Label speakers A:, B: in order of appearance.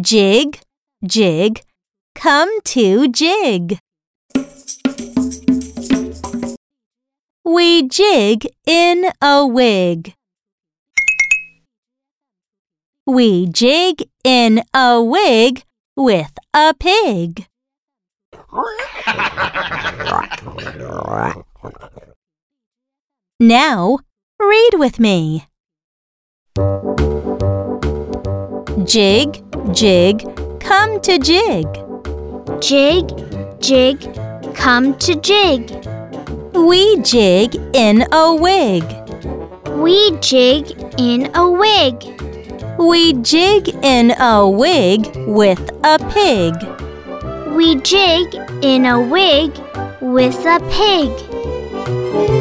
A: Jig, jig, come to jig. We jig in a wig. We jig in a wig with a pig. Now, read with me. Jig, jig, come to jig.
B: Jig, jig, come to jig.
A: We jig in a wig.
B: We jig in a wig.
A: We jig in a wig with a pig.
B: We jig in a wig with a pig.